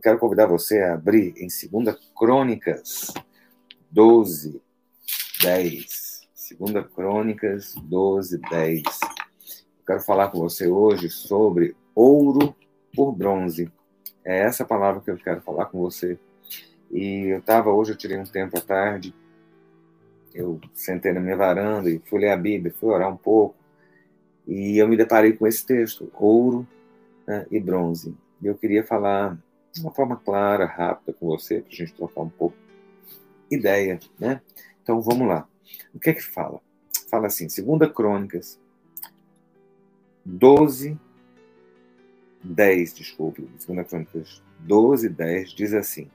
eu quero convidar você a abrir em 2 Crônicas 12, 10. 2 Crônicas 12, 10. Eu quero falar com você hoje sobre ouro por bronze. É essa palavra que eu quero falar com você. E eu estava hoje, eu tirei um tempo à tarde, eu sentei na minha varanda e fui ler a Bíblia, fui orar um pouco, e eu me deparei com esse texto, ouro né, e bronze. E eu queria falar de uma forma clara, rápida com você, para a gente trocar um pouco ideia, né? Então vamos lá. O que é que fala? Fala assim, segunda Crônicas 12, 10, desculpe, segunda Crônicas 12, 10, diz assim,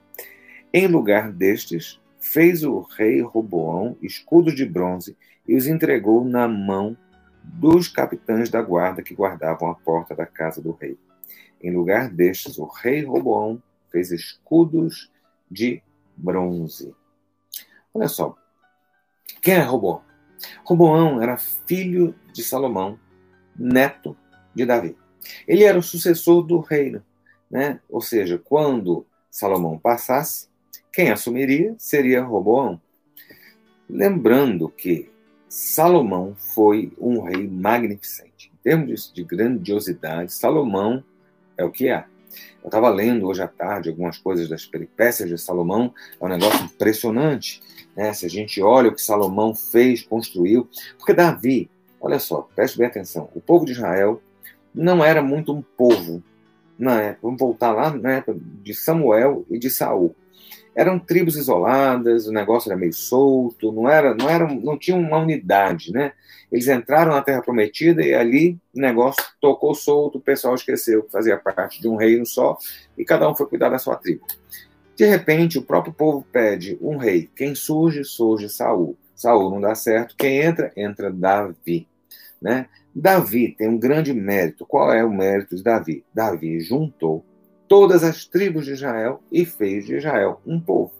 em lugar destes, fez o rei Roboão escudos de bronze e os entregou na mão dos capitães da guarda que guardavam a porta da casa do rei. Em lugar destes, o rei Roboão fez escudos de bronze. Olha só, quem é Roboão? Roboão era filho de Salomão, neto de Davi. Ele era o sucessor do reino, né? Ou seja, quando Salomão passasse, quem assumiria seria Roboão. Lembrando que Salomão foi um rei magnificente. Em termos de grandiosidade, Salomão é o que é. Eu estava lendo hoje à tarde algumas coisas das peripécias de Salomão, é um negócio impressionante. Né? Se a gente olha o que Salomão fez, construiu. Porque Davi, olha só, preste bem atenção, o povo de Israel não era muito um povo na época. Vamos voltar lá na época de Samuel e de Saul eram tribos isoladas, o negócio era meio solto, não era, não era, não tinha uma unidade, né? Eles entraram na Terra Prometida e ali o negócio tocou solto, o pessoal esqueceu que fazia parte de um reino só e cada um foi cuidar da sua tribo. De repente, o próprio povo pede um rei. Quem surge, surge Saul. Saul não dá certo. Quem entra, entra Davi, né? Davi tem um grande mérito. Qual é o mérito de Davi? Davi juntou todas as tribos de Israel e fez de Israel um povo.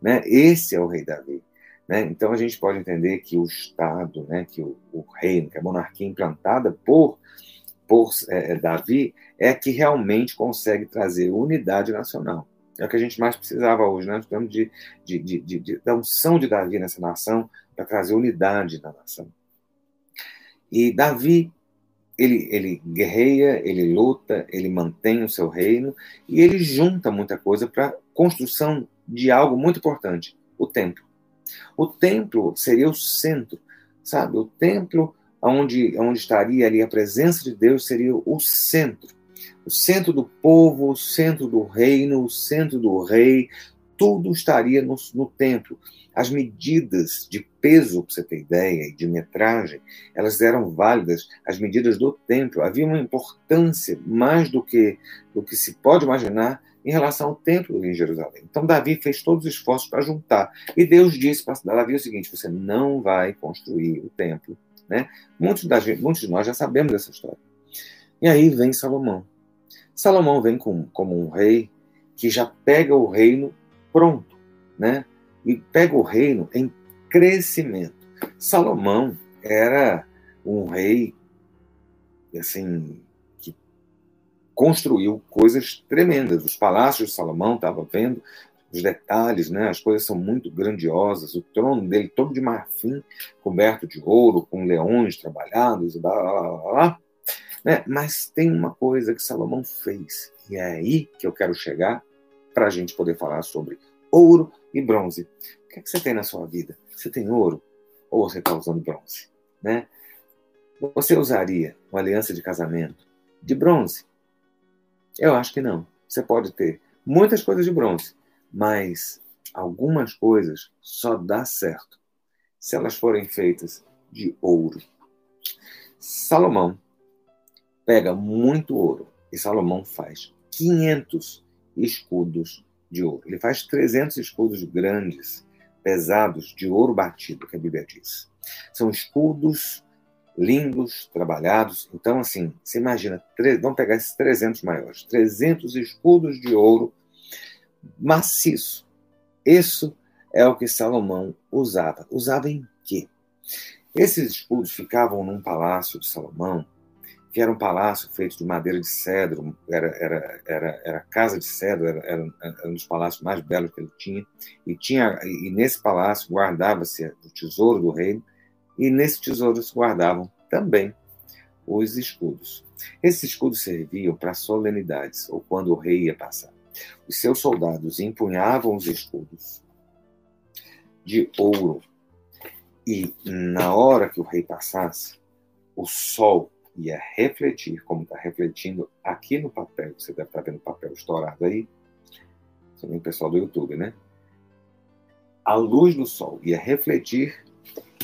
Né? Esse é o rei Davi. Né? Então a gente pode entender que o Estado, né, que o, o reino, que a monarquia implantada por, por é, é, Davi, é que realmente consegue trazer unidade nacional. É o que a gente mais precisava hoje, né? Precisamos de, de, de, de, de da unção de Davi nessa nação para trazer unidade na nação. E Davi ele, ele guerreia, ele luta, ele mantém o seu reino e ele junta muita coisa para construção de algo muito importante: o templo. O templo seria o centro, sabe? O templo onde, onde estaria ali a presença de Deus seria o centro. O centro do povo, o centro do reino, o centro do rei, tudo estaria no, no templo. As medidas de peso, para você ter ideia, e de metragem, elas eram válidas, as medidas do templo. Havia uma importância mais do que, do que se pode imaginar em relação ao templo em Jerusalém. Então, Davi fez todos os esforços para juntar. E Deus disse para Davi o seguinte: você não vai construir o templo. Né? Muitos, da, muitos de nós já sabemos dessa história. E aí vem Salomão. Salomão vem com, como um rei que já pega o reino pronto, né? e pega o reino em crescimento. Salomão era um rei assim que construiu coisas tremendas. Os palácios de Salomão estava vendo os detalhes, né? As coisas são muito grandiosas. O trono dele todo de marfim, coberto de ouro, com leões trabalhados, blá, blá, blá, blá. Né? Mas tem uma coisa que Salomão fez e é aí que eu quero chegar para a gente poder falar sobre ouro e bronze. O que, é que você tem na sua vida? Você tem ouro ou você está usando bronze? Né? Você usaria uma aliança de casamento de bronze? Eu acho que não. Você pode ter muitas coisas de bronze, mas algumas coisas só dá certo se elas forem feitas de ouro. Salomão pega muito ouro e Salomão faz 500 escudos de ouro. Ele faz 300 escudos grandes, pesados, de ouro batido, que a Bíblia diz. São escudos lindos, trabalhados. Então, assim, você imagina, vamos pegar esses 300 maiores, 300 escudos de ouro maciço. Isso é o que Salomão usava. Usava em quê? Esses escudos ficavam num palácio de Salomão que era um palácio feito de madeira de cedro, era, era, era, era casa de cedro, era, era, um dos palácios mais belos que ele tinha, e, tinha, e nesse palácio guardava-se o tesouro do reino, e nesse tesouro se guardavam também os escudos. Esses escudos serviam para solenidades, ou quando o rei ia passar. Os seus soldados empunhavam os escudos de ouro, e na hora que o rei passasse, o sol ia refletir, como está refletindo aqui no papel, você deve estar tá vendo o papel estourado aí, também o pessoal do YouTube, né? A luz do sol ia refletir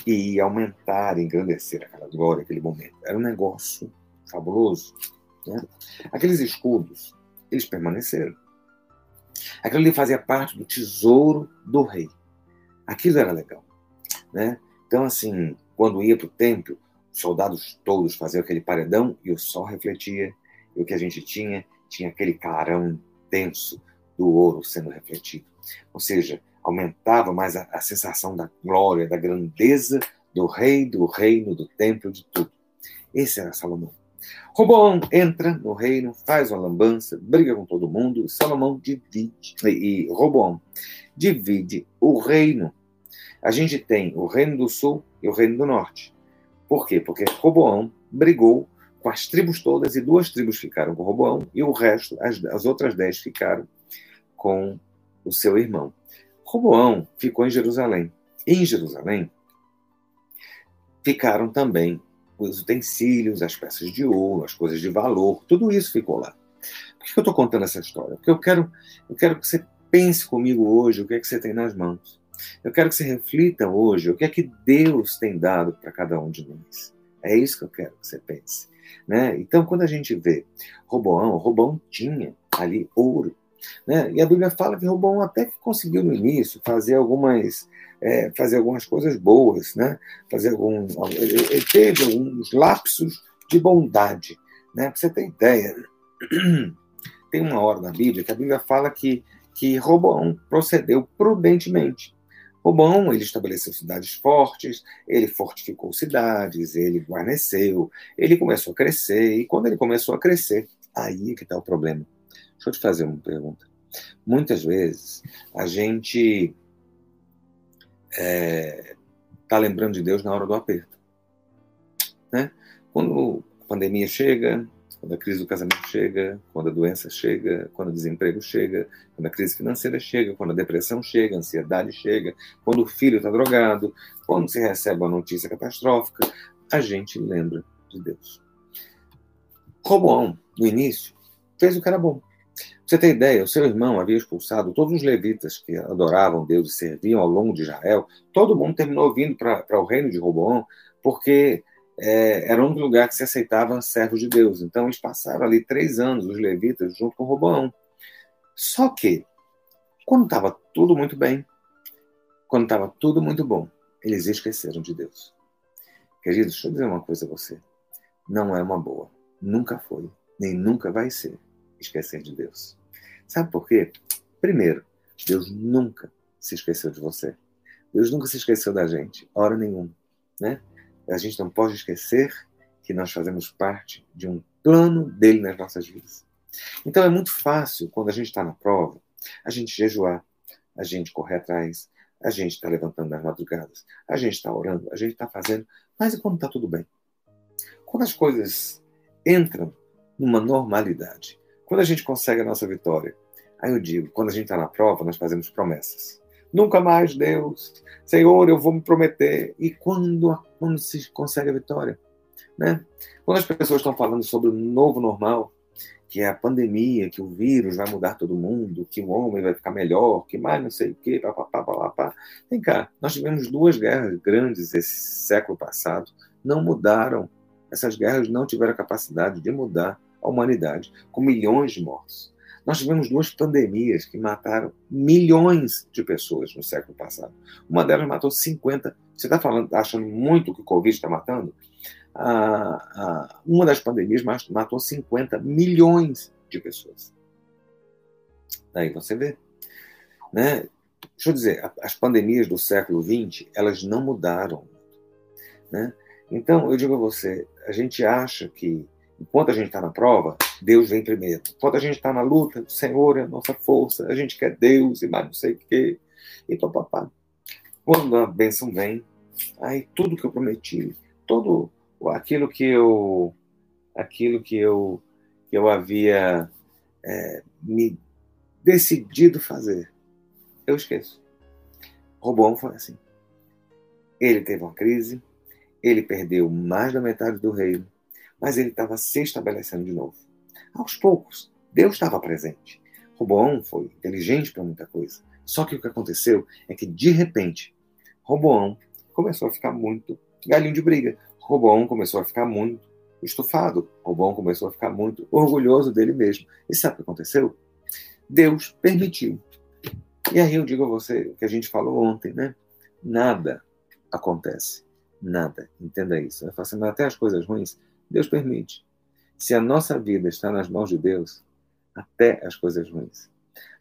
e ia aumentar, engrandecer aquela glória, aquele momento. Era um negócio fabuloso. Né? Aqueles escudos, eles permaneceram. Aquilo ali fazia parte do tesouro do rei. Aquilo era legal. Né? Então, assim, quando ia para o templo, soldados todos faziam aquele paredão e o sol refletia. E o que a gente tinha, tinha aquele clarão intenso do ouro sendo refletido. Ou seja, aumentava mais a, a sensação da glória, da grandeza do rei, do reino, do templo, de tudo. Esse era Salomão. Roboão entra no reino, faz uma lambança, briga com todo mundo. Salomão divide, e Roboão divide o reino. A gente tem o reino do sul e o reino do norte. Por quê? Porque Roboão brigou com as tribos todas e duas tribos ficaram com Roboão e o resto, as, as outras dez, ficaram com o seu irmão. Roboão ficou em Jerusalém. Em Jerusalém ficaram também os utensílios, as peças de ouro, as coisas de valor, tudo isso ficou lá. Por que eu estou contando essa história? Porque eu quero, eu quero que você pense comigo hoje o que é que você tem nas mãos. Eu quero que você reflita hoje o que é que Deus tem dado para cada um de nós. É isso que eu quero que você pense. Né? Então, quando a gente vê Roboão, Roboão tinha ali ouro, né? E a Bíblia fala que Robão até que conseguiu no início fazer algumas, é, fazer algumas coisas boas, né? fazer algum, ele, teve alguns lapsos de bondade. Né? Para você ter ideia, tem uma hora na Bíblia que a Bíblia fala que, que Robão procedeu prudentemente. Robão, ele estabeleceu cidades fortes, ele fortificou cidades, ele guarneceu, ele começou a crescer, e quando ele começou a crescer, aí é que está o problema. Deixa eu te fazer uma pergunta. Muitas vezes a gente está é, tá lembrando de Deus na hora do aperto. Né? Quando a pandemia chega, quando a crise do casamento chega, quando a doença chega, quando o desemprego chega, quando a crise financeira chega, quando a depressão chega, a ansiedade chega, quando o filho está drogado, quando se recebe uma notícia catastrófica, a gente lembra de Deus. Roboão, no início, fez o que era bom você tem ideia, o seu irmão havia expulsado todos os levitas que adoravam Deus e serviam ao longo de Israel. Todo mundo terminou vindo para o reino de Roboão, porque é, era um lugar que se aceitava servos de Deus. Então eles passaram ali três anos, os levitas, junto com Roboão. Só que, quando estava tudo muito bem, quando estava tudo muito bom, eles esqueceram de Deus. Queridos, deixa eu dizer uma coisa a você. Não é uma boa. Nunca foi, nem nunca vai ser esquecer de Deus. Sabe por quê? Primeiro, Deus nunca se esqueceu de você. Deus nunca se esqueceu da gente, hora nenhuma. Né? A gente não pode esquecer que nós fazemos parte de um plano dele nas nossas vidas. Então é muito fácil, quando a gente está na prova, a gente jejuar, a gente correr atrás, a gente está levantando nas madrugadas, a gente está orando, a gente está fazendo, mas e quando está tudo bem? Quando as coisas entram numa normalidade, quando a gente consegue a nossa vitória, aí eu digo, quando a gente está na prova, nós fazemos promessas. Nunca mais, Deus, Senhor, eu vou me prometer. E quando, quando se consegue a vitória? Né? Quando as pessoas estão falando sobre o novo normal, que é a pandemia, que o vírus vai mudar todo mundo, que o homem vai ficar melhor, que mais não sei o quê, papapá, papapá. Vem cá, nós tivemos duas guerras grandes esse século passado, não mudaram. Essas guerras não tiveram a capacidade de mudar a humanidade, com milhões de mortos. Nós tivemos duas pandemias que mataram milhões de pessoas no século passado. Uma delas matou 50. Você está falando, achando muito que o Covid está matando? Ah, ah, uma das pandemias matou 50 milhões de pessoas. Aí você vê. Né? Deixa eu dizer, as pandemias do século XX, elas não mudaram. Né? Então, eu digo a você, a gente acha que Enquanto a gente está na prova, Deus vem primeiro. Enquanto a gente está na luta, o Senhor é a nossa força, a gente quer Deus e mais não sei o quê. E papapá. Quando a bênção vem, aí tudo que eu prometi, todo aquilo que eu aquilo que eu que eu havia é, me decidido fazer, eu esqueço. Robão foi assim. Ele teve uma crise, ele perdeu mais da metade do reino, mas ele estava se estabelecendo de novo. Aos poucos, Deus estava presente. Roboão foi inteligente para muita coisa. Só que o que aconteceu é que, de repente, Roboão começou a ficar muito galinho de briga. Roboão começou a ficar muito estufado. Roboão começou a ficar muito orgulhoso dele mesmo. E sabe o que aconteceu? Deus permitiu. E aí eu digo a você o que a gente falou ontem, né? Nada acontece. Nada. Entenda isso. Fazendo até as coisas ruins, Deus permite. Se a nossa vida está nas mãos de Deus, até as coisas ruins.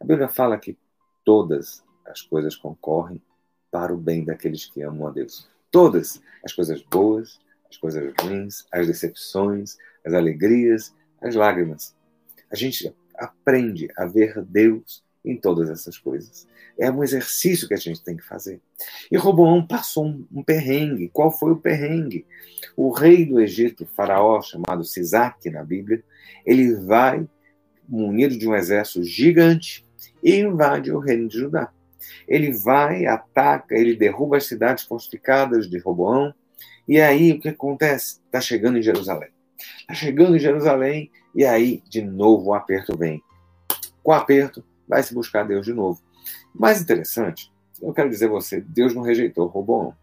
A Bíblia fala que todas as coisas concorrem para o bem daqueles que amam a Deus. Todas as coisas boas, as coisas ruins, as decepções, as alegrias, as lágrimas. A gente aprende a ver Deus em todas essas coisas. É um exercício que a gente tem que fazer. E Roboão passou um, um perrengue. Qual foi o perrengue? O rei do Egito, faraó, chamado Sisaque na Bíblia, ele vai munido de um exército gigante e invade o reino de Judá. Ele vai, ataca, ele derruba as cidades fortificadas de Roboão. E aí o que acontece? Está chegando em Jerusalém. Está chegando em Jerusalém e aí de novo o aperto vem. Com o aperto, vai se buscar Deus de novo. Mais interessante, eu quero dizer a você, Deus não rejeitou Roboão.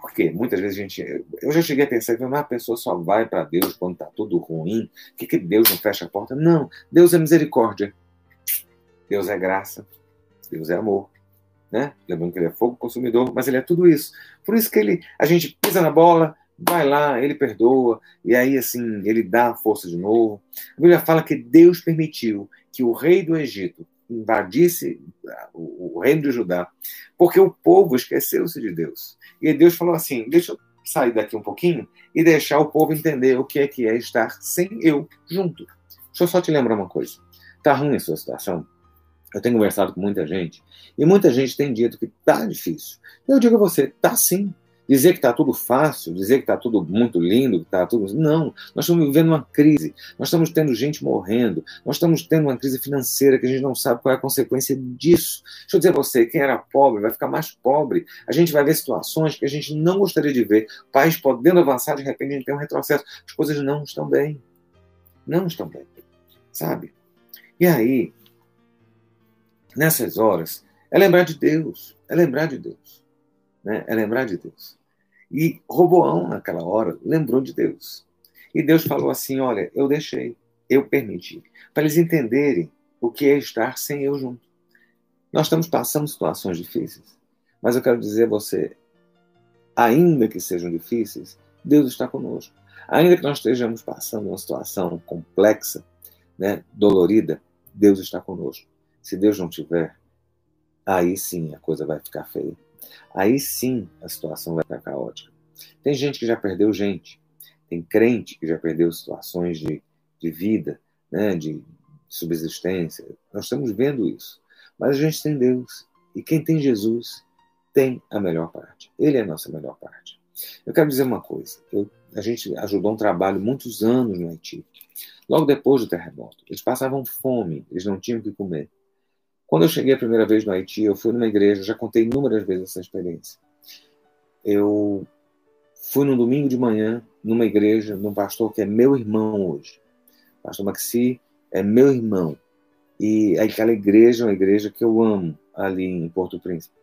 Porque muitas vezes a gente. Eu já cheguei a pensar que uma pessoa só vai para Deus quando está tudo ruim. Que, que Deus não fecha a porta? Não. Deus é misericórdia. Deus é graça. Deus é amor. Né? Lembrando que ele é fogo consumidor, mas ele é tudo isso. Por isso que ele, a gente pisa na bola, vai lá, ele perdoa, e aí assim, ele dá a força de novo. A Bíblia fala que Deus permitiu que o rei do Egito invadisse o, o reino de Judá, porque o povo esqueceu-se de Deus. E Deus falou assim: deixa eu sair daqui um pouquinho e deixar o povo entender o que é que é estar sem eu junto. Deixa eu só te lembrar uma coisa. Tá ruim a sua situação? Eu tenho conversado com muita gente e muita gente tem dito que tá difícil. Eu digo a você, tá sim. Dizer que está tudo fácil, dizer que está tudo muito lindo, que está tudo. Não, nós estamos vivendo uma crise, nós estamos tendo gente morrendo, nós estamos tendo uma crise financeira que a gente não sabe qual é a consequência disso. Deixa eu dizer a você: quem era pobre vai ficar mais pobre. A gente vai ver situações que a gente não gostaria de ver. Pais podendo avançar, de repente a gente tem um retrocesso. As coisas não estão bem. Não estão bem. Sabe? E aí, nessas horas, é lembrar de Deus. É lembrar de Deus né? é lembrar de Deus. E Roboão, naquela hora, lembrou de Deus. E Deus falou assim: Olha, eu deixei, eu permiti, para eles entenderem o que é estar sem eu junto. Nós estamos passando situações difíceis, mas eu quero dizer a você: ainda que sejam difíceis, Deus está conosco. Ainda que nós estejamos passando uma situação complexa, né, dolorida, Deus está conosco. Se Deus não tiver, aí sim a coisa vai ficar feia aí sim a situação vai ficar caótica. Tem gente que já perdeu gente, tem crente que já perdeu situações de, de vida, né, de subsistência. Nós estamos vendo isso. Mas a gente tem Deus. E quem tem Jesus tem a melhor parte. Ele é a nossa melhor parte. Eu quero dizer uma coisa. Eu, a gente ajudou um trabalho muitos anos no Haiti. Logo depois do terremoto, eles passavam fome, eles não tinham o que comer. Quando eu cheguei a primeira vez no Haiti, eu fui numa igreja, já contei inúmeras vezes essa experiência. Eu fui num domingo de manhã, numa igreja, num pastor que é meu irmão hoje. O pastor Maxi é meu irmão. E aquela igreja é uma igreja que eu amo ali em Porto Príncipe.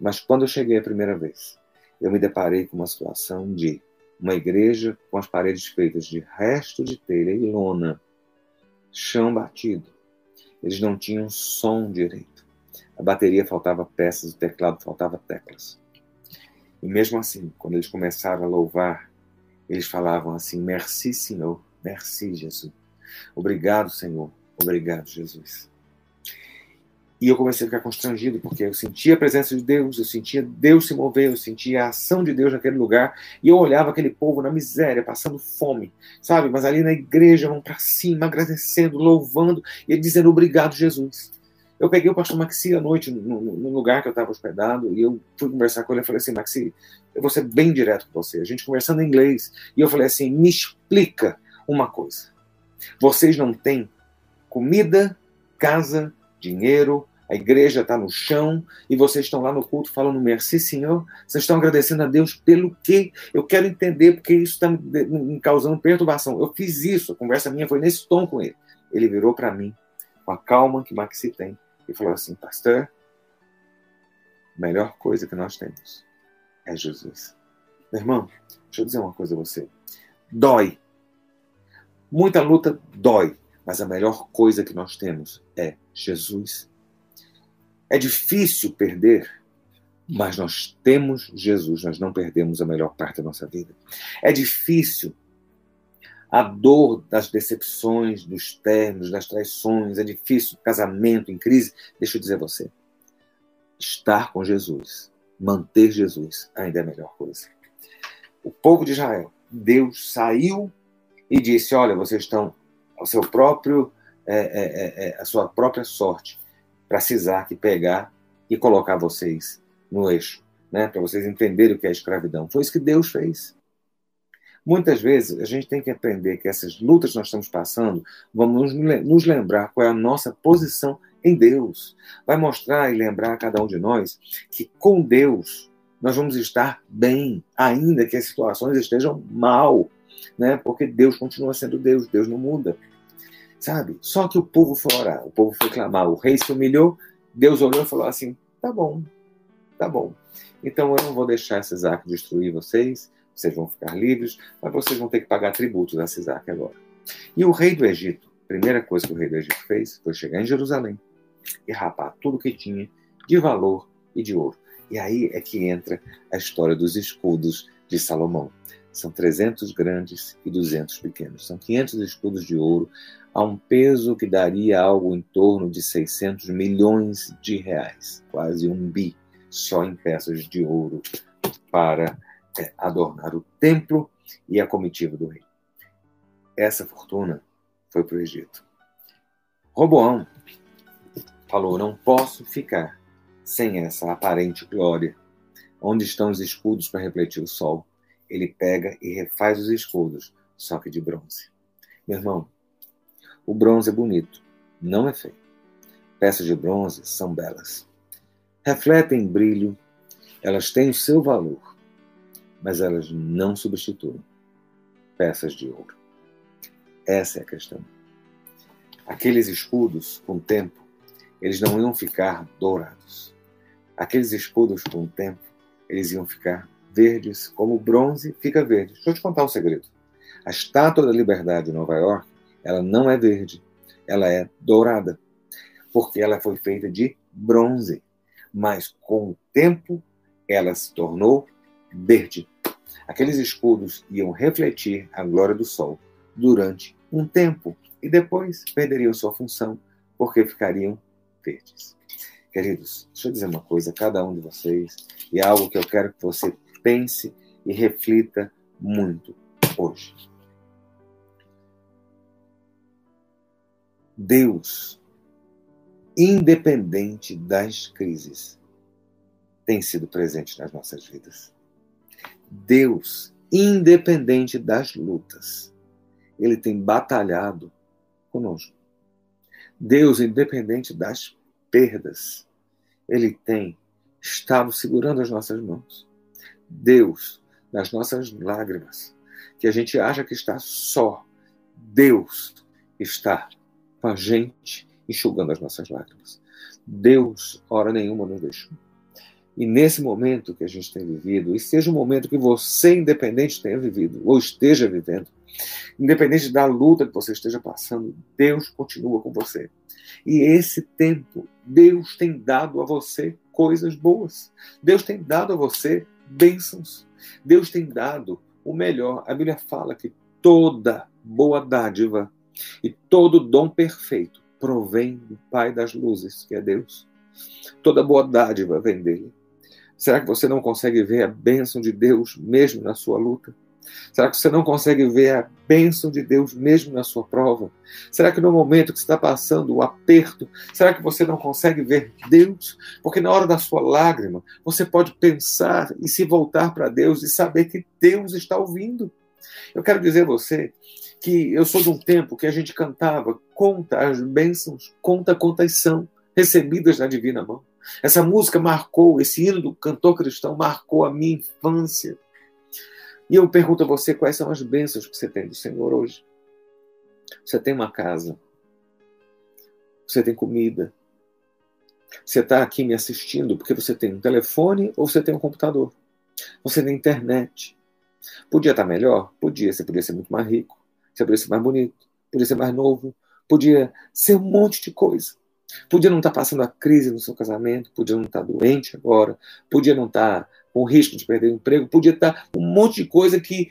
Mas quando eu cheguei a primeira vez, eu me deparei com uma situação de uma igreja com as paredes feitas de resto de telha e lona, chão batido, eles não tinham som direito. A bateria faltava peças, o teclado faltava teclas. E mesmo assim, quando eles começaram a louvar, eles falavam assim: Merci, Senhor, merci, Jesus. Obrigado, Senhor, obrigado, Jesus. E eu comecei a ficar constrangido, porque eu sentia a presença de Deus, eu sentia Deus se mover, eu sentia a ação de Deus naquele lugar, e eu olhava aquele povo na miséria, passando fome, sabe? Mas ali na igreja, vão para cima, agradecendo, louvando, e dizendo obrigado, Jesus. Eu peguei o pastor Maxi à noite, no, no lugar que eu estava hospedado, e eu fui conversar com ele, e falei assim, Maxi, eu vou ser bem direto com você, a gente conversando em inglês, e eu falei assim, me explica uma coisa. Vocês não têm comida, casa, dinheiro, a igreja está no chão e vocês estão lá no culto falando merci, Senhor. Vocês estão agradecendo a Deus pelo quê? Eu quero entender porque isso está me causando perturbação. Eu fiz isso, a conversa minha foi nesse tom com ele. Ele virou para mim, com a calma que Maxi tem, e falou assim: Pastor, a melhor coisa que nós temos é Jesus. Meu irmão, deixa eu dizer uma coisa a você. Dói. Muita luta dói, mas a melhor coisa que nós temos é Jesus é difícil perder, mas nós temos Jesus, nós não perdemos a melhor parte da nossa vida. É difícil a dor das decepções, dos términos, das traições, é difícil casamento em crise. Deixa eu dizer a você, estar com Jesus, manter Jesus, ainda é a melhor coisa. O povo de Israel, Deus saiu e disse: Olha, vocês estão ao seu próprio, é, é, é, a sua própria sorte para Sisac pegar e colocar vocês no eixo, né? para vocês entenderem o que é escravidão. Foi isso que Deus fez. Muitas vezes a gente tem que aprender que essas lutas que nós estamos passando vão nos lembrar qual é a nossa posição em Deus. Vai mostrar e lembrar a cada um de nós que com Deus nós vamos estar bem, ainda que as situações estejam mal, né? Porque Deus continua sendo Deus, Deus não muda sabe? Só que o povo foi orar, o povo foi clamar, o rei se humilhou, Deus olhou e falou assim: tá bom, tá bom. Então eu não vou deixar Isaac destruir vocês, vocês vão ficar livres, mas vocês vão ter que pagar tributos a Isaac agora. E o rei do Egito, a primeira coisa que o rei do Egito fez foi chegar em Jerusalém e rapar tudo que tinha de valor e de ouro. E aí é que entra a história dos escudos de Salomão. São 300 grandes e 200 pequenos. São 500 escudos de ouro a um peso que daria algo em torno de 600 milhões de reais, quase um bi, só em peças de ouro para é, adornar o templo e a comitiva do rei. Essa fortuna foi para o Egito. Roboão falou: Não posso ficar sem essa aparente glória. Onde estão os escudos para refletir o sol? Ele pega e refaz os escudos, só que de bronze. Meu irmão, o bronze é bonito, não é feio. Peças de bronze são belas. Refletem brilho, elas têm o seu valor, mas elas não substituem peças de ouro. Essa é a questão. Aqueles escudos, com o tempo, eles não iam ficar dourados. Aqueles escudos, com o tempo, eles iam ficar verdes, como o bronze fica verde. Deixa eu te contar um segredo. A Estátua da Liberdade em Nova York ela não é verde, ela é dourada, porque ela foi feita de bronze, mas com o tempo ela se tornou verde. Aqueles escudos iam refletir a glória do sol durante um tempo e depois perderiam sua função porque ficariam verdes. Queridos, deixa eu dizer uma coisa a cada um de vocês, e é algo que eu quero que você pense e reflita muito hoje. Deus, independente das crises, tem sido presente nas nossas vidas. Deus, independente das lutas, ele tem batalhado conosco. Deus, independente das perdas, ele tem estado segurando as nossas mãos. Deus, nas nossas lágrimas, que a gente acha que está só, Deus está com a gente, enxugando as nossas lágrimas. Deus, hora nenhuma, nos deixou. E nesse momento que a gente tem vivido, e seja o momento que você, independente, tenha vivido, ou esteja vivendo, independente da luta que você esteja passando, Deus continua com você. E esse tempo, Deus tem dado a você coisas boas. Deus tem dado a você bênçãos. Deus tem dado o melhor. A Bíblia fala que toda boa dádiva e todo dom perfeito provém do Pai das luzes, que é Deus. Toda boa dádiva vem dele. Será que você não consegue ver a bênção de Deus mesmo na sua luta? Será que você não consegue ver a bênção de Deus mesmo na sua prova? Será que no momento que você está passando o aperto, será que você não consegue ver Deus? Porque na hora da sua lágrima, você pode pensar e se voltar para Deus e saber que Deus está ouvindo. Eu quero dizer a você que eu sou de um tempo que a gente cantava, conta as bênçãos, conta quantas são recebidas na divina mão. Essa música marcou, esse hino do cantor cristão marcou a minha infância. E eu pergunto a você quais são as bênçãos que você tem do Senhor hoje. Você tem uma casa. Você tem comida. Você está aqui me assistindo porque você tem um telefone ou você tem um computador. Você tem internet. Podia estar melhor? Podia. Você podia ser muito mais rico. Você podia ser mais bonito. Podia ser mais novo. Podia ser um monte de coisa. Podia não estar passando a crise no seu casamento. Podia não estar doente agora. Podia não estar com risco de perder o emprego, podia estar um monte de coisa que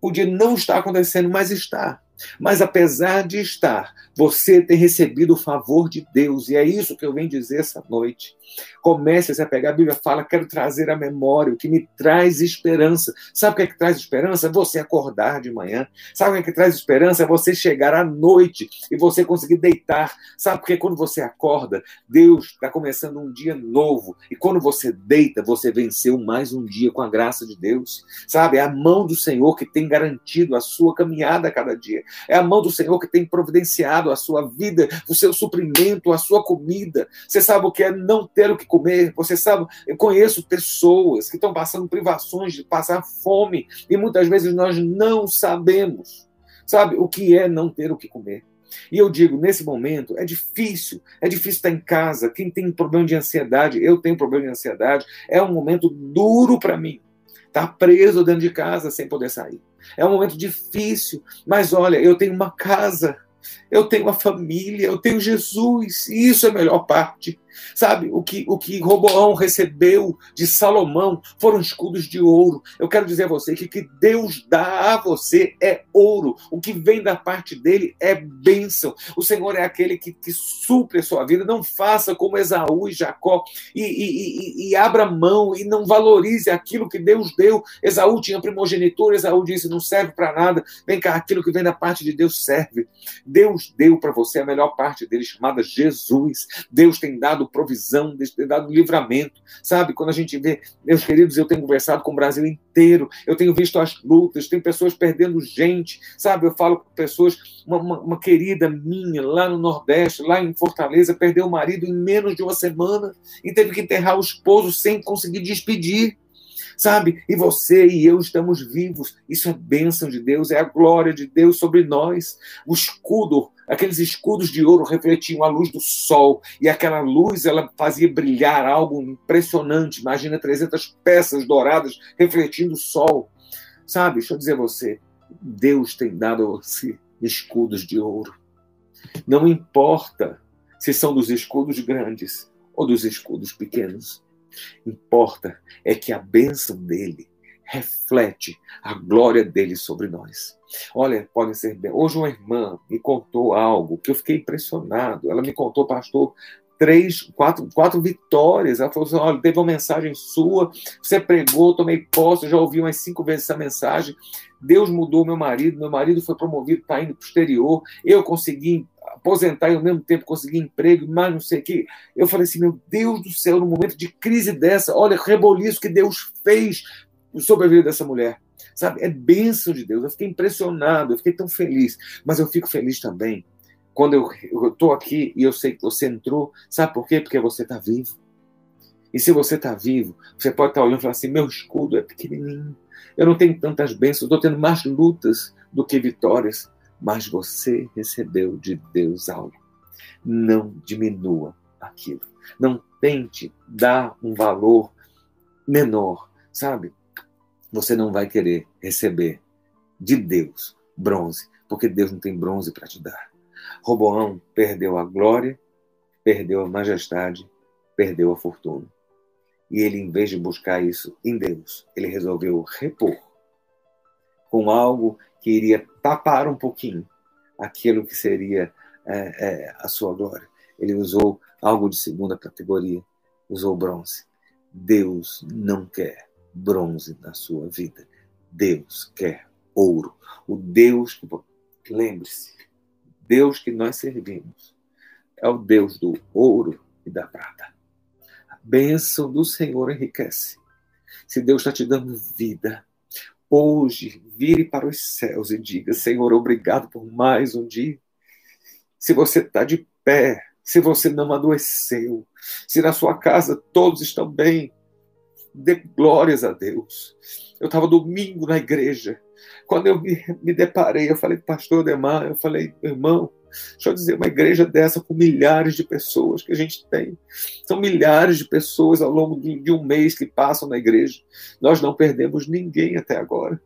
podia não estar acontecendo, mas está. Mas apesar de estar, você tem recebido o favor de Deus, e é isso que eu venho dizer essa noite. Comece a pegar a Bíblia fala, quero trazer a memória, o que me traz esperança. Sabe o que é que traz esperança? Você acordar de manhã. Sabe o que é que traz esperança? Você chegar à noite e você conseguir deitar. Sabe porque quando você acorda, Deus está começando um dia novo. E quando você deita, você venceu mais um dia com a graça de Deus. Sabe? É a mão do Senhor que tem garantido a sua caminhada a cada dia. É a mão do Senhor que tem providenciado a sua vida, o seu suprimento, a sua comida. Você sabe o que é não ter o que comer? Você sabe, eu conheço pessoas que estão passando privações de passar fome e muitas vezes nós não sabemos, sabe, o que é não ter o que comer. E eu digo, nesse momento, é difícil, é difícil estar em casa. Quem tem problema de ansiedade, eu tenho problema de ansiedade, é um momento duro para mim. Estar tá preso dentro de casa sem poder sair. É um momento difícil, mas olha, eu tenho uma casa, eu tenho uma família, eu tenho Jesus, e isso é a melhor parte. Sabe, o que, o que Roboão recebeu de Salomão foram escudos de ouro. Eu quero dizer a você que o que Deus dá a você é ouro. O que vem da parte dele é bênção. O Senhor é aquele que, que supre a sua vida. Não faça como Esaú e Jacó e, e, e, e abra mão e não valorize aquilo que Deus deu. Esaú tinha primogenitura, Esaú disse: não serve para nada. Vem cá, aquilo que vem da parte de Deus serve. Deus deu para você a melhor parte dele, chamada Jesus. Deus tem dado provisão, Deus tem dado livramento. Sabe, quando a gente vê, meus queridos, eu tenho conversado com o Brasil inteiro, eu tenho visto as lutas, tem pessoas perdendo gente, sabe? Eu falo com pessoas, uma, uma, uma querida minha lá no Nordeste, lá em Fortaleza, perdeu o marido em menos de uma semana e teve que enterrar o esposo sem conseguir despedir sabe? E você e eu estamos vivos. Isso é bênção de Deus, é a glória de Deus sobre nós. O escudo, aqueles escudos de ouro refletiam a luz do sol e aquela luz ela fazia brilhar algo impressionante. Imagina 300 peças douradas refletindo o sol. Sabe? Deixa eu dizer a você, Deus tem dado a você escudos de ouro. Não importa se são dos escudos grandes ou dos escudos pequenos. Importa é que a bênção dele reflete a glória dele sobre nós. Olha, podem ser bem. Hoje uma irmã me contou algo que eu fiquei impressionado. Ela me contou, pastor, três, quatro, quatro vitórias. Ela falou assim: olha, teve uma mensagem sua, você pregou, tomei posse, já ouvi umas cinco vezes essa mensagem. Deus mudou meu marido, meu marido foi promovido, está indo para o exterior, eu consegui aposentar e ao mesmo tempo conseguir emprego, mas não sei o que. Eu falei assim, meu Deus do céu, no momento de crise dessa, olha reboliço que Deus fez sobre a vida dessa mulher. Sabe, é bênção de Deus. Eu fiquei impressionado, eu fiquei tão feliz. Mas eu fico feliz também quando eu estou aqui e eu sei que você entrou. Sabe por quê? Porque você está vivo. E se você está vivo, você pode estar tá olhando e falar assim: meu escudo é pequenininho. Eu não tenho tantas bênçãos, estou tendo mais lutas do que vitórias mas você recebeu de Deus algo. Não diminua aquilo. Não tente dar um valor menor, sabe? Você não vai querer receber de Deus bronze, porque Deus não tem bronze para te dar. Roboão perdeu a glória, perdeu a majestade, perdeu a fortuna. E ele, em vez de buscar isso em Deus, ele resolveu repor com algo que iria tapar um pouquinho aquilo que seria é, é, a sua glória. ele usou algo de segunda categoria, usou bronze. Deus não quer bronze na sua vida. Deus quer ouro. O Deus que, lembre-se, Deus que nós servimos é o Deus do ouro e da prata. A bênção do Senhor enriquece. Se Deus está te dando vida, hoje vire para os céus e diga: Senhor, obrigado por mais um dia. Se você está de pé, se você não adoeceu, se na sua casa todos estão bem, dê glórias a Deus. Eu estava domingo na igreja, quando eu me, me deparei, eu falei, pastor Demar, eu falei, irmão, deixa eu dizer, uma igreja dessa com milhares de pessoas que a gente tem, são milhares de pessoas ao longo de, um mês que passam na igreja, nós não perdemos ninguém até agora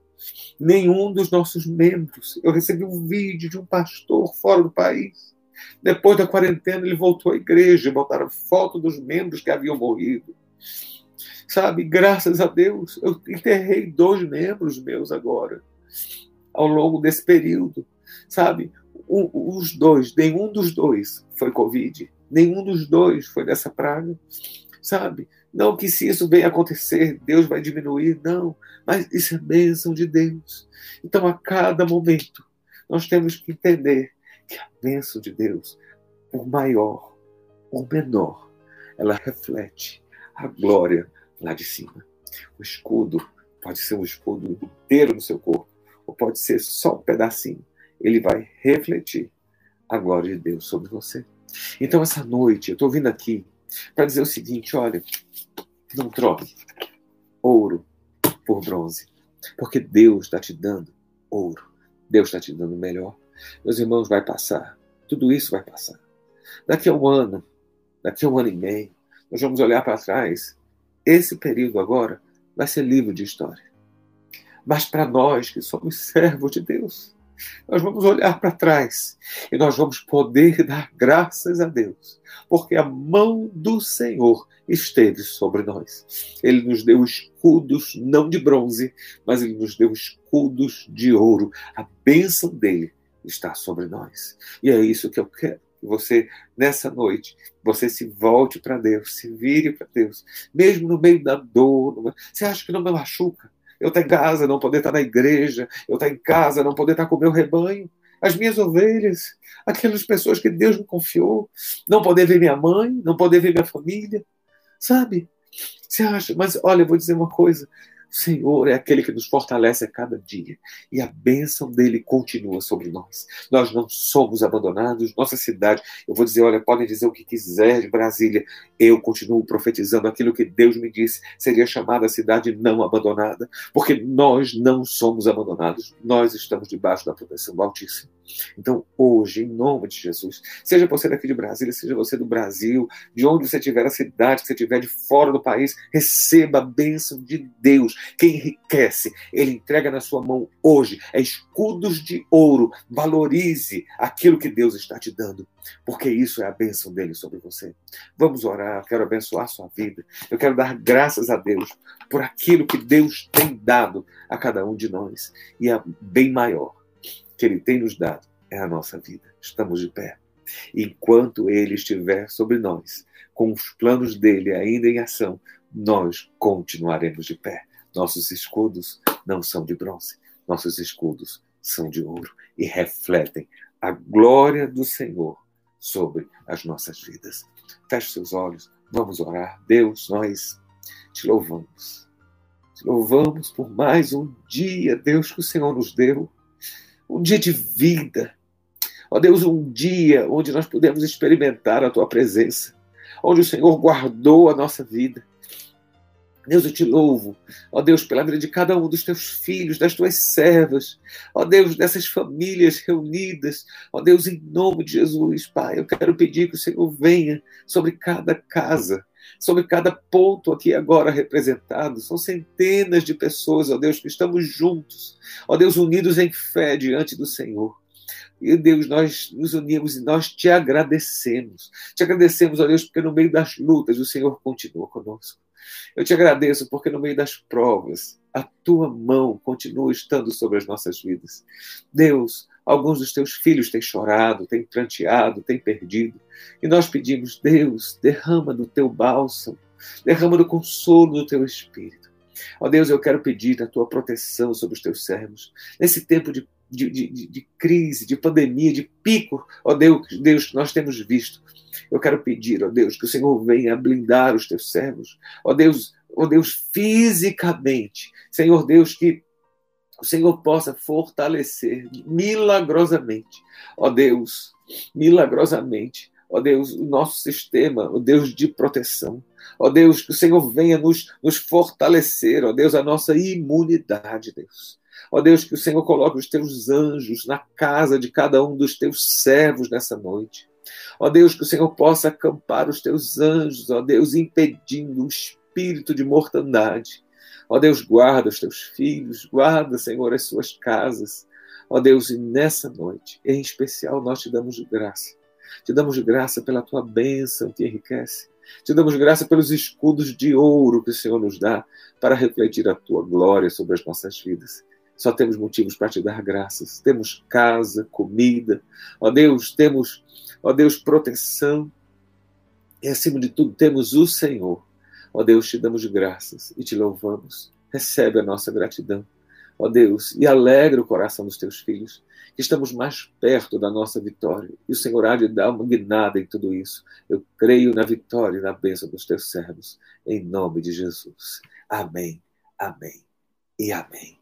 nenhum dos nossos membros. Eu recebi um vídeo de um pastor fora do país depois da quarentena, ele voltou à igreja, botaram foto dos membros que haviam morrido. Sabe, graças a Deus, eu enterrei dois membros meus agora, ao longo desse período. Sabe, os dois, nenhum dos dois foi Covid, nenhum dos dois foi dessa praga. Sabe, não que se isso venha acontecer, Deus vai diminuir, não, mas isso é bênção de Deus. Então, a cada momento, nós temos que entender que a bênção de Deus, por maior ou menor, ela reflete a glória lá de cima. O escudo pode ser um escudo inteiro no seu corpo, ou pode ser só um pedacinho. Ele vai refletir a glória de Deus sobre você. Então, essa noite, eu estou vindo aqui para dizer o seguinte: olha, não troque ouro por bronze, porque Deus está te dando ouro, Deus está te dando melhor. Meus irmãos, vai passar. Tudo isso vai passar. Daqui a um ano, daqui a um ano e meio, nós vamos olhar para trás. Esse período agora vai ser livro de história. Mas para nós que somos servos de Deus, nós vamos olhar para trás e nós vamos poder dar graças a Deus, porque a mão do Senhor esteve sobre nós. Ele nos deu escudos não de bronze, mas ele nos deu escudos de ouro. A bênção dele está sobre nós. E é isso que eu quero. Que você, nessa noite, você se volte para Deus, se vire para Deus, mesmo no meio da dor. Você acha que não me machuca? Eu estou em casa, não poder estar na igreja, eu estou em casa, não poder estar com o meu rebanho, as minhas ovelhas, aquelas pessoas que Deus me confiou, não poder ver minha mãe, não poder ver minha família, sabe? Você acha? Mas olha, eu vou dizer uma coisa: Senhor é aquele que nos fortalece a cada dia e a bênção dele continua sobre nós. Nós não somos abandonados, nossa cidade, eu vou dizer, olha, podem dizer o que quiser de Brasília, eu continuo profetizando aquilo que Deus me disse seria chamada cidade não abandonada, porque nós não somos abandonados, nós estamos debaixo da proteção do Altíssimo. Então, hoje, em nome de Jesus, seja você daqui de Brasília, seja você do Brasil, de onde você estiver, a cidade que você estiver, de fora do país, receba a bênção de Deus, que enriquece. Ele entrega na sua mão hoje, é escudos de ouro. Valorize aquilo que Deus está te dando, porque isso é a bênção dele sobre você. Vamos orar, quero abençoar a sua vida, eu quero dar graças a Deus por aquilo que Deus tem dado a cada um de nós, e é bem maior que Ele tem nos dado é a nossa vida. Estamos de pé. Enquanto Ele estiver sobre nós, com os planos dele ainda em ação, nós continuaremos de pé. Nossos escudos não são de bronze, nossos escudos são de ouro e refletem a glória do Senhor sobre as nossas vidas. Feche seus olhos, vamos orar. Deus, nós te louvamos. Te louvamos por mais um dia, Deus, que o Senhor nos deu um dia de vida. Ó Deus, um dia onde nós pudemos experimentar a tua presença, onde o Senhor guardou a nossa vida. Deus, eu te louvo, ó Deus, pela vida de cada um dos teus filhos, das tuas servas, ó Deus, dessas famílias reunidas, ó Deus, em nome de Jesus, Pai, eu quero pedir que o Senhor venha sobre cada casa, sobre cada ponto aqui agora representado. São centenas de pessoas, ó Deus, que estamos juntos, ó Deus, unidos em fé diante do Senhor. E Deus, nós nos unimos e nós te agradecemos. Te agradecemos, ó Deus, porque no meio das lutas o Senhor continua conosco. Eu te agradeço porque no meio das provas a tua mão continua estando sobre as nossas vidas. Deus, Alguns dos teus filhos têm chorado, têm pranteado, têm perdido. E nós pedimos, Deus, derrama do teu bálsamo, derrama do consolo do teu espírito. Ó Deus, eu quero pedir a tua proteção sobre os teus servos. Nesse tempo de, de, de, de crise, de pandemia, de pico, ó Deus, Deus, que nós temos visto. Eu quero pedir, ó Deus, que o Senhor venha blindar os teus servos. Ó Deus, ó Deus, fisicamente. Senhor Deus, que o Senhor possa fortalecer milagrosamente, ó Deus, milagrosamente, ó Deus, o nosso sistema, o Deus de proteção. Ó Deus, que o Senhor venha nos, nos fortalecer, ó Deus, a nossa imunidade, Deus. Ó Deus, que o Senhor coloque os teus anjos na casa de cada um dos teus servos nessa noite. Ó Deus, que o Senhor possa acampar os teus anjos, ó Deus, impedindo o espírito de mortandade Ó Deus, guarda os teus filhos, guarda, Senhor, as suas casas. Ó Deus, e nessa noite, em especial, nós te damos graça. Te damos graça pela tua bênção que enriquece. Te damos graça pelos escudos de ouro que o Senhor nos dá para refletir a tua glória sobre as nossas vidas. Só temos motivos para te dar graças. Temos casa, comida. Ó Deus, temos, ó Deus, proteção. E acima de tudo, temos o Senhor Ó Deus, te damos graças e te louvamos. Recebe a nossa gratidão. Ó Deus, e alegra o coração dos teus filhos, que estamos mais perto da nossa vitória. E o Senhor há de dar uma guinada em tudo isso. Eu creio na vitória e na bênção dos teus servos. Em nome de Jesus. Amém, amém e amém.